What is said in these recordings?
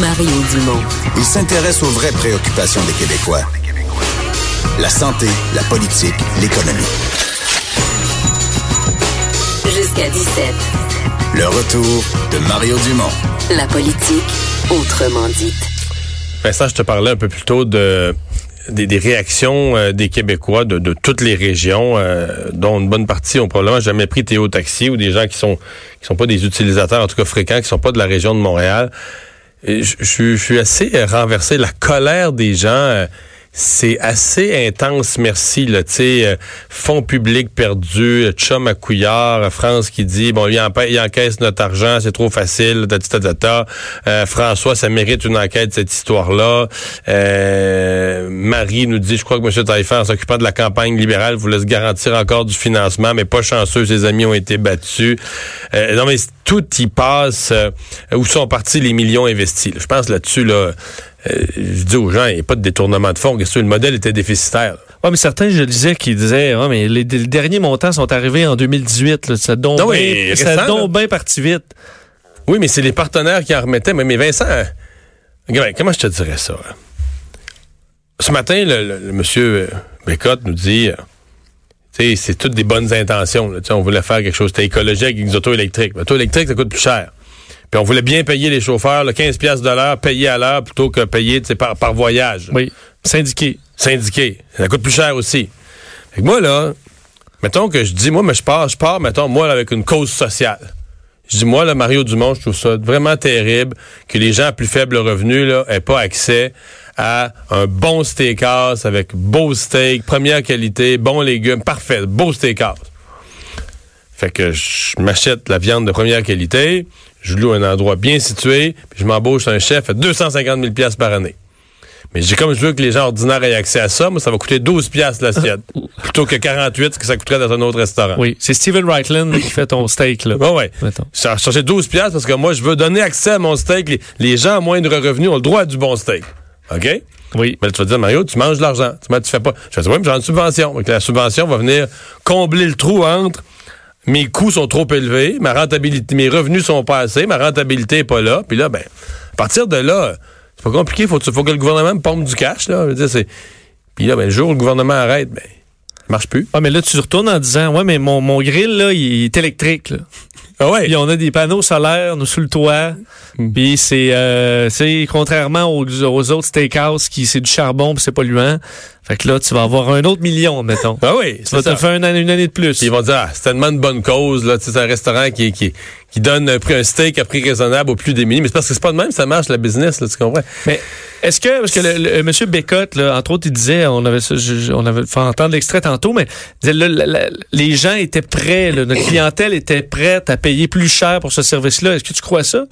Mario Dumont. Il s'intéresse aux vraies préoccupations des Québécois. La santé, la politique, l'économie. Jusqu'à 17. Le retour de Mario Dumont. La politique, autrement dite. Vincent, je te parlais un peu plus tôt de des, des réactions euh, des Québécois de, de, toutes les régions, euh, dont une bonne partie ont probablement jamais pris Théo Taxi ou des gens qui sont qui sont pas des utilisateurs, en tout cas fréquents, qui sont pas de la région de Montréal. Je, suis assez renversé. La colère des gens. Euh, c'est assez intense, merci. Là, sais, euh, fonds publics perdus, chum à couillard, France qui dit bon, il, il encaisse notre argent, c'est trop facile, ta, euh, François, ça mérite une enquête cette histoire-là. Euh, Marie nous dit, je crois que M. Taillefer, en s'occupant de la campagne libérale, voulait se garantir encore du financement, mais pas chanceux, ses amis ont été battus. Euh, non, mais tout y passe. où sont partis les millions investis? Je pense là-dessus, là. Euh, je dis aux gens, il n'y a pas de détournement de fonds. Que le modèle était déficitaire. Oui, mais certains, je disais, qui disaient, ouais, mais les, les, derniers montants sont arrivés en 2018. Là, ça donne bien bien parti vite. Oui, mais c'est les partenaires qui en remettaient. Mais, mais Vincent, comment je te dirais ça? Ce matin, le, le, monsieur Bécotte nous dit, c'est toutes des bonnes intentions. Là, on voulait faire quelque chose. C'était écologique avec les autos électriques. L'auto électrique, ça coûte plus cher. Puis on voulait bien payer les chauffeurs, là, 15 pièces de l'heure, payer à l'heure plutôt que payer par, par voyage. Oui, syndiqué. Syndiqué. Ça coûte plus cher aussi. Fait que moi, là, mettons que je dis, moi, mais je pars, je pars, mettons, moi, là, avec une cause sociale. Je dis, moi, là, Mario Dumont, je trouve ça vraiment terrible que les gens à plus faible revenu, là, aient pas accès à un bon steakhouse avec beau steak, première qualité, bons légumes, parfait, beau steakhouse. Fait que je m'achète la viande de première qualité, je loue un endroit bien situé, puis je m'embauche un chef à 250 000 par année. Mais j'ai comme je veux que les gens ordinaires aient accès à ça, moi, ça va coûter 12 pièces l'assiette, plutôt que 48, ce que ça coûterait dans un autre restaurant. Oui, c'est Steven Reitland qui fait ton steak, là. Oui, oui. J'ai cherché 12 pièces parce que moi, je veux donner accès à mon steak. Les, gens à moindre revenu ont le droit à du bon steak. OK? Oui. Mais tu vas dire, Mario, tu manges de l'argent. Tu, tu fais pas. Je vais dire, oui, mais j'ai une subvention. Donc, la subvention va venir combler le trou entre mes coûts sont trop élevés, ma rentabilité, mes revenus sont pas assez, ma rentabilité est pas là. Puis là, ben, à partir de là, c'est pas compliqué. Faut, faut que le gouvernement me pompe du cash. Là. Puis là, ben, le jour où le gouvernement arrête, ben, ça marche plus. Ah, mais là, tu retournes en disant, ouais, mais mon, mon grill, là, il est électrique. Là. Ah ouais. Puis on a des panneaux solaires nous sous le toit. Hmm. Puis c'est euh, contrairement aux, aux autres steakhouse qui c'est du charbon puis c'est polluant. Fait que là tu vas avoir un autre million mettons. Ah oui, ça te faire une année, une année de plus. Puis ils vont dire ah, c'est tellement une bonne cause là, c'est un restaurant qui qui qui donne un, prix, un steak à prix raisonnable aux plus démunis, mais c'est parce que c'est pas de même ça marche la business là, tu comprends? Mais est-ce que parce que le, le, monsieur Bécotte là, entre autres il disait on avait on avait fait entendre l'extrait tantôt mais disait, les gens étaient prêts, notre clientèle était prête à payer payer plus cher pour ce service-là. Est-ce que tu crois ça?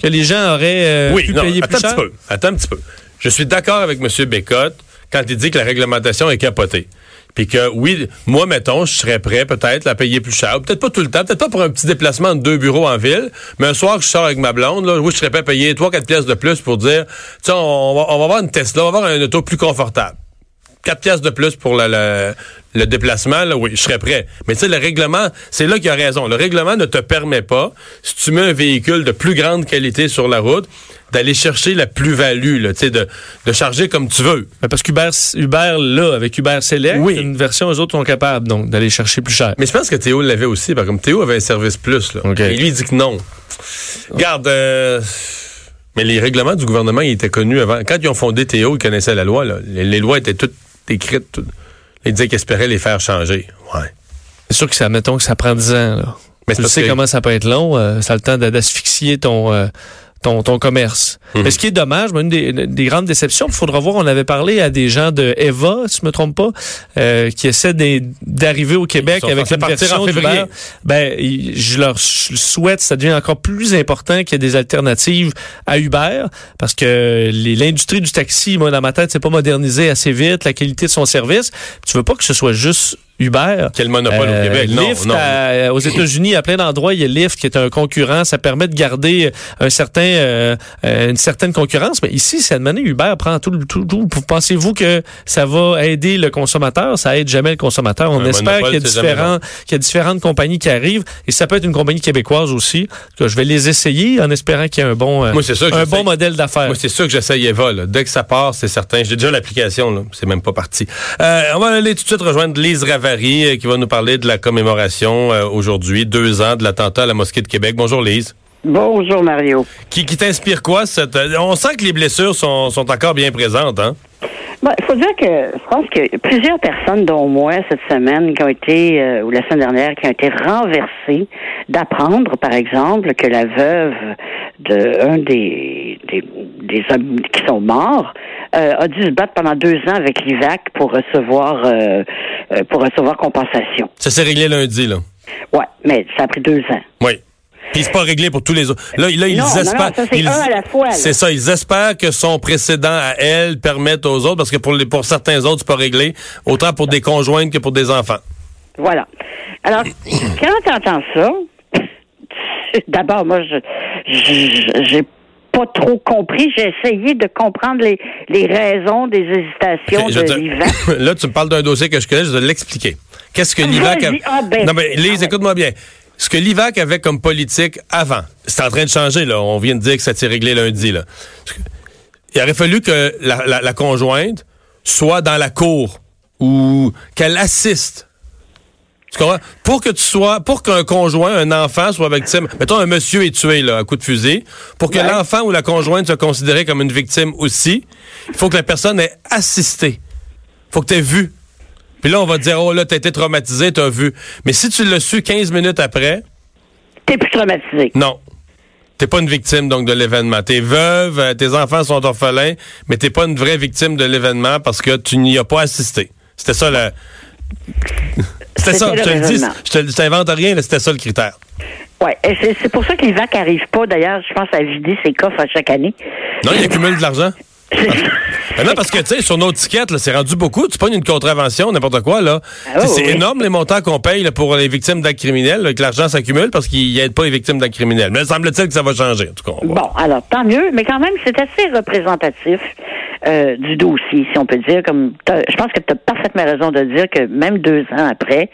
Que les gens auraient euh, oui, pu payer plus cher? Un petit peu. Attends un petit peu. Je suis d'accord avec M. Bécotte quand il dit que la réglementation est capotée. Puis que oui, moi, mettons, je serais prêt peut-être à payer plus cher. Peut-être pas tout le temps, peut-être pas pour un petit déplacement de deux bureaux en ville, mais un soir que je sors avec ma blonde, là, oui, je serais prêt à payer 3-4 pièces de plus pour dire, tiens, on va, on va avoir une Tesla, on va avoir un auto plus confortable. 4 pièces de plus pour le, le déplacement, là, oui, je serais prêt. Mais tu sais, le règlement, c'est là qu'il a raison. Le règlement ne te permet pas, si tu mets un véhicule de plus grande qualité sur la route, d'aller chercher la plus-value, tu sais, de, de charger comme tu veux. Mais parce qu'Uber, Uber, là, avec Uber Select, oui. une version, eux autres sont capables, donc, d'aller chercher plus cher. Mais je pense que Théo l'avait aussi, parce comme Théo avait un service plus, là. Et lui, il dit que non. Garde, euh, mais les règlements du gouvernement, ils étaient connus avant. Quand ils ont fondé Théo, ils connaissaient la loi, là. Les, les lois étaient toutes écrites, toutes il disait qu'il espérait les faire changer. Ouais. C'est sûr que ça, mettons que ça prend 10 ans. Là. Mais tu sais comment ça peut être long. Euh, ça a le temps d'asphyxier ton, euh, ton, ton commerce. Mhm. Mais ce qui est dommage, une des, des grandes déceptions, il faudra voir, on avait parlé à des gens de Eva, si je me trompe pas, euh, qui essaient d'arriver au Québec avec une version d'Uber. Ben, je leur souhaite, ça devient encore plus important qu'il y ait des alternatives à Uber, parce que l'industrie du taxi, moi, dans ma tête, c'est pas modernisé assez vite, la qualité de son service. Tu veux pas que ce soit juste Uber. Quel monopole au Québec? Non, Lyft, non. à- aux États-Unis, à plein d'endroits, il y a Lyft qui est un concurrent. Ça permet de garder un certain, euh, euh, une certaine concurrence. Mais ici, cette année, Uber prend tout le tout, tout. Pensez-vous que ça va aider le consommateur? Ça aide jamais le consommateur. On Un espère qu'il y, a différents, qu'il y a différentes compagnies qui arrivent. Et ça peut être une compagnie québécoise aussi. Que je vais les essayer en espérant qu'il y a un bon, euh, Moi, c'est un bon modèle d'affaires. Moi, c'est ça que j'essaye Eva. Là. Dès que ça part, c'est certain. J'ai déjà l'application, là. C'est même pas parti. Euh, on va aller tout de suite rejoindre Lise Ravary, euh, qui va nous parler de la commémoration euh, aujourd'hui, deux ans de l'attentat à la mosquée de Québec. Bonjour, Lise. Bonjour Mario. Qui, qui t'inspire quoi? Cette... euh, On sent que les blessures sont, sont encore bien présentes, hein? Bon, il faut dire que je pense que plusieurs personnes, dont moi, cette semaine, qui ont été, euh, ou la semaine dernière, qui ont été renversées d'apprendre, par exemple, que la veuve d'un des, des, des hommes qui sont morts euh, a dû se battre pendant deux ans avec l'IVAC pour recevoir euh, euh, pour recevoir compensation. Ça s'est réglé lundi, là. Ouais, mais ça a pris deux ans. Oui. Puis c'est pas réglé pour tous les autres. Là, là ils Non, espèrent. c'est ils- un à la fois, là. C'est ça. Ils espèrent que son précédent à elle permette aux autres, parce que pour, les, pour certains autres, c'est pas réglé, autant pour des conjointes que pour des enfants. Voilà. Alors, quand tu entends ça, d'abord, moi, je j'ai pas trop compris. J'ai essayé de comprendre les, les raisons des hésitations je de l'IVAC. Là, tu me parles d'un dossier que je connais, je vais l'expliquer. Qu'est-ce que l'IVAC... a-. Ah, ben, non, mais Lise, écoute-moi bien. Ce que l'IVAC avait comme politique avant, c'est en train de changer, là. On vient de dire que ça s'est réglé lundi, là. Il aurait fallu que la, la- la conjointe soit dans la cour ou qu'elle assiste. Tu comprends? Pour que tu sois, pour qu'un conjoint, un enfant soit victime, mettons un monsieur est tué, là, à coup de fusil, pour que Ouais. l'enfant ou la conjointe soit considéré comme une victime aussi, il faut que la personne ait assisté. faut que tu aies vu. Puis là, on va te dire, oh là, t'as été traumatisé, t'as vu. Mais si tu l'as su 15 minutes après, T'es plus traumatisé. non. T'es pas une victime donc de l'événement. T'es veuve, euh, tes enfants sont orphelins, mais t'es pas une vraie victime de l'événement parce que tu n'y as pas assisté. C'était ça la. C'était ça, je te le le dis, je te- je t'invente rien, c'était ça le critère. Et c'est pour ça que l'IVAC arrive pas, d'ailleurs, je pense, à vider ses coffres à chaque année. Non, il accumule de l'argent. Ben non, parce que, tu sais, sur nos tickets, c'est rendu beaucoup. Tu pognes une contravention, n'importe quoi, là. Ah c'est oui. énorme les montants qu'on paye là, pour les victimes d'actes criminels, là, que l'argent s'accumule parce qu'ils n'aident pas les victimes d'actes criminels. Mais semble-t-il que ça va changer, en tout cas. Bon, alors tant mieux, mais quand même, c'est assez représentatif euh, du dossier, si on peut dire. Comme je pense que tu as parfaitement raison de dire que même deux ans après,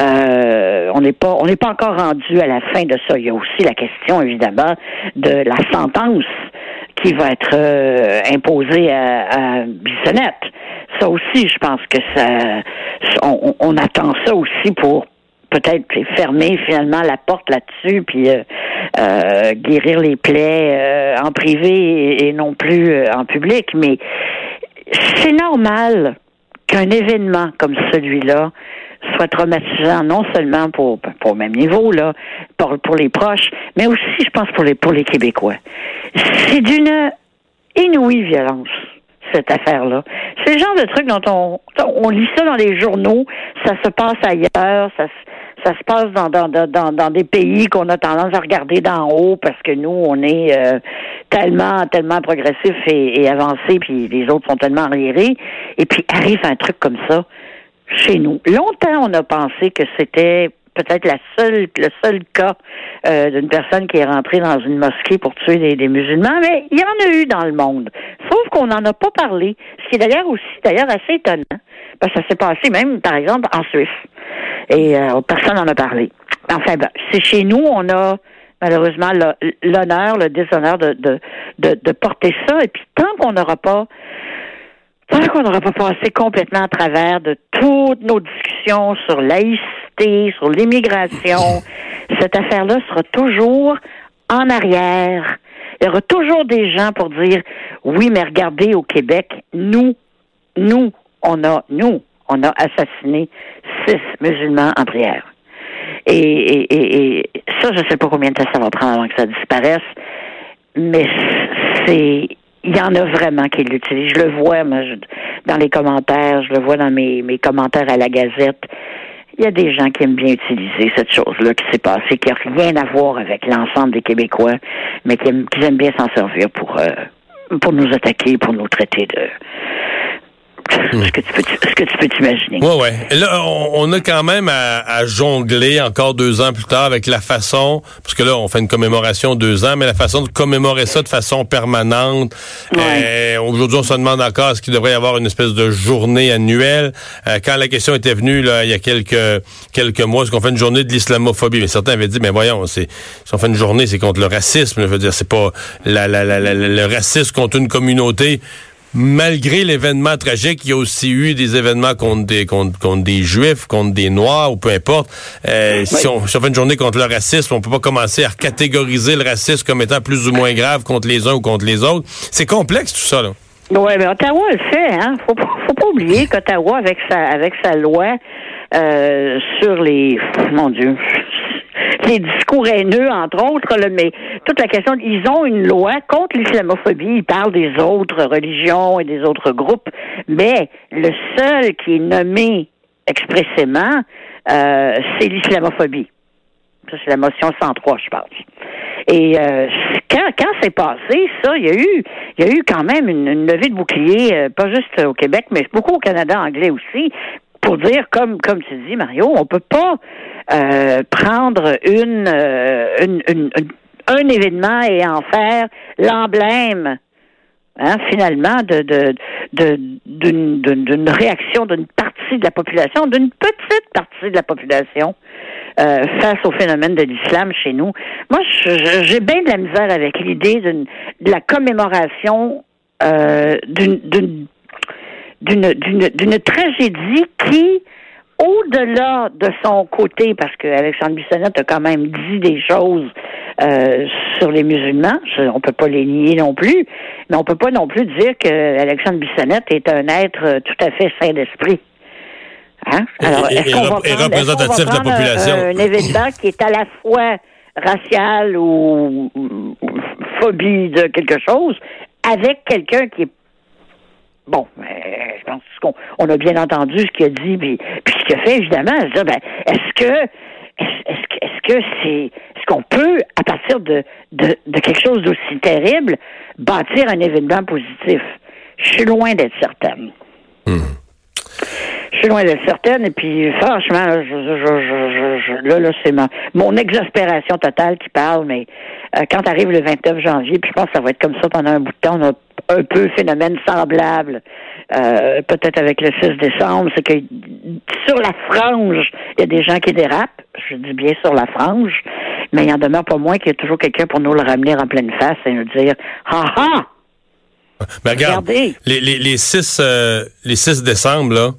euh, on n'est pas on n'est pas encore rendu à la fin de ça. Il y a aussi la question, évidemment, de la sentence qui va être euh, imposée à, à Bissonnette. Ça aussi, je pense que ça on, on attend ça aussi pour peut-être fermer finalement la porte là-dessus, puis euh, euh, guérir les plaies euh, en privé et, non plus euh, en public. Mais c'est normal qu'un événement comme celui-là soit traumatisant, non seulement pour, pour au même niveau, là, pour, pour les proches, mais aussi, je pense, pour les, pour les Québécois. C'est d'une inouïe violence cette affaire-là. C'est le genre de truc dont on, on lit ça dans les journaux, ça se passe ailleurs, ça, se- ça se passe dans, dans, dans, dans des pays qu'on a tendance à regarder d'en haut parce que nous, on est euh, tellement, tellement progressif et, et avancé, puis les autres sont tellement arriérés. Et puis arrive un truc comme ça chez nous. Longtemps, on a pensé que c'était peut-être la seule, le seul cas euh, d'une personne qui est rentrée dans une mosquée pour tuer des, des musulmans, mais il y en a eu dans le monde. Sauf qu'on n'en a pas parlé, ce qui est d'ailleurs aussi d'ailleurs assez étonnant, parce que ça s'est passé même, par exemple, en Suisse. Et euh, personne n'en a parlé. Enfin, ben, c'est chez nous, on a malheureusement l'honneur, le déshonneur de, de, de, de porter ça. Et puis tant qu'on n'aura pas tant qu'on n'aura pas passé complètement à travers de toutes nos discussions sur laïcité, sur l'immigration, cette affaire-là sera toujours en arrière. Il y aura toujours des gens pour dire oui, mais regardez au Québec, nous, nous, on a, nous, on a assassiné six musulmans en prière. Et, et, et, et ça, je sais pas combien de temps ça va prendre avant que ça disparaisse, mais c'est il y en a vraiment qui l'utilisent. Je le vois moi, je- dans les commentaires, je le vois dans mes, mes commentaires à la Gazette. Il y a des gens qui aiment bien utiliser cette chose-là qui s'est passée, qui n'a rien à voir avec l'ensemble des Québécois, mais qui aiment, qui aiment bien s'en servir pour, euh, pour nous attaquer, pour nous traiter de. Ce que tu peux, ce que tu peux t'imaginer. Ouais, ouais. là, on, a quand même à, jongler encore deux ans plus tard avec la façon, parce que là, on fait une commémoration deux ans, mais la façon de commémorer ça de façon permanente. Euh, aujourd'hui, on se demande encore est-ce qu'il devrait y avoir une espèce de journée annuelle. Euh, quand la question était venue là, il y a quelques quelques mois, est-ce qu'on fait une journée de l'islamophobie? Mais certains avaient dit, mais voyons, c'est si on fait une journée, c'est contre le racisme. Je veux dire, c'est pas la, la, la, le racisme contre une communauté malgré l'événement tragique, il y a aussi eu des événements contre des, contre, contre des Juifs, contre des Noirs, ou peu importe. Euh, si, on, si, on, fait une journée contre le racisme, on peut pas commencer à catégoriser le racisme comme étant plus ou moins grave contre les uns ou contre les autres. C'est complexe tout ça, là. Oui, mais Ottawa le fait, hein. Faut, faut pas oublier qu'Ottawa, avec sa avec sa loi euh, sur les mon Dieu, les discours haineux, entre autres, mais toute la question, ils ont une loi contre l'islamophobie, ils parlent des autres religions et des autres groupes, mais le seul qui est nommé expressément, euh, c'est l'islamophobie. Ça, c'est la motion 103, je parle. Et euh, quand, quand c'est passé, ça, il y a eu il y a eu quand même une, levée de bouclier, euh, pas juste au Québec, mais beaucoup au Canada anglais aussi, pour dire, comme, comme tu dis, Mario, on peut pas euh, prendre une, une, un événement et en faire l'emblème Hein, finalement, de, de, d'une, réaction d'une partie de la population, d'une petite partie de la population euh, face au phénomène de l'islam chez nous. Moi, j'ai bien de la misère avec l'idée d'une, de la commémoration euh, d'une, d'une, d'une, d'une tragédie qui, au-delà de son côté, parce que Alexandre Bissonnette a quand même dit des choses euh, sur les musulmans. On peut pas les nier non plus, mais on peut pas non plus dire que Alexandre Bissonnette est un être euh, tout à fait sain d'esprit. Hein? Alors, est-ce qu'on va représentatif de la population? Un, événement qui est à la fois racial ou, phobie de quelque chose avec quelqu'un qui est Bon, je pense qu'on on a bien entendu ce qu'il a dit, puis, puis ce qu'il a fait, évidemment. Ben, est-ce que est-ce que c'est est-ce qu'on peut, à partir de, de, quelque chose d'aussi terrible, bâtir un événement positif? Je suis loin d'être certaine. Hmm. Je suis loin d'être certaine, et puis franchement, là, là, là c'est mon exaspération totale qui parle, mais euh, quand arrive le 29 janvier, puis je pense que ça va être comme ça pendant un bout de temps, on a un peu phénomène semblable, euh, peut-être avec le 6 décembre, c'est que sur la frange, il y a des gens qui dérapent, je dis bien sur la frange, mais il en demeure pas moins qu'il y a toujours quelqu'un pour nous le ramener en pleine face et nous dire Ha ha! Mais regarde, les, les, les, 6, euh, les 6 décembre, là,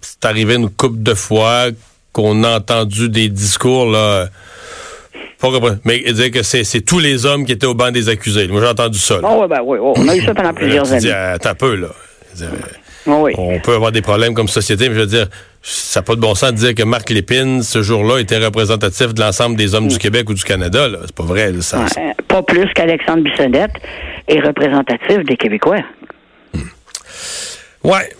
c'est arrivé une couple de fois qu'on a entendu des discours, là. Pas mais dire que c'est tous les hommes qui étaient au banc des accusés. Moi, j'ai entendu ça. Oh, ouais, ben, oui, on a eu ça pendant plusieurs années. T'as peu, là. On peut avoir des problèmes comme société, mais je veux dire, ça n'a pas de bon sens de dire que Marc Lépine, ce jour-là, était représentatif de l'ensemble des hommes du Québec ou du Canada. C'est pas vrai. pas plus qu'Alexandre Bissonnette est représentatif des Québécois. Hmm. Ouais.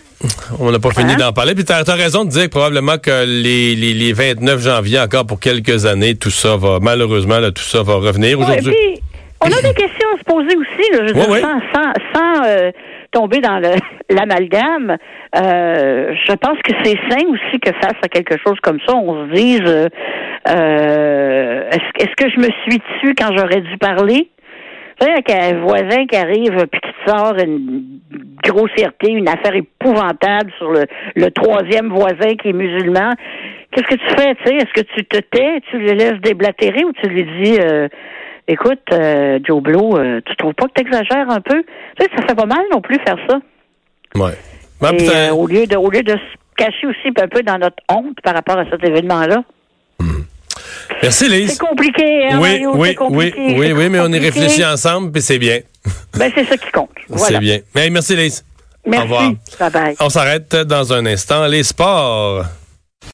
On n'a pas fini hein? d'en parler. Puis tu as, raison de dire que probablement que les, les, 29 janvier, encore pour quelques années, tout ça va, malheureusement, tout ça va revenir aujourd'hui. on a des questions à se poser aussi, là, je sans, sans, euh, tomber dans l'amalgame. Euh, je pense que c'est sain aussi que face à quelque chose comme ça, on se dise euh, euh, est-ce est que je me suis dessus quand j'aurais dû parler? Tu sais, un voisin qui arrive puis qui sort une grossièreté, une affaire épouvantable sur le, le troisième voisin qui est musulman. Qu'est-ce que tu fais, tu sais? Est-ce que tu te tais, tu le laisses déblatérer ou tu lui dis écoute, euh, Joe Blow, euh, tu trouves pas que t'exagères un peu? Tu sais, ça fait pas mal non plus faire ça. Ouais. Euh, au, lieu de, au lieu de se cacher aussi un peu dans notre honte par rapport à cet événement-là. Hmm. Merci, Lise. C'est compliqué, hein, oui, oui, oui, oui, oui, mais on y réfléchit ensemble, puis c'est bien. ben, c'est ça qui compte. C'est bien. Mais merci, Lise. Merci. Au revoir. Bye bye. On s'arrête dans un instant. Les sports.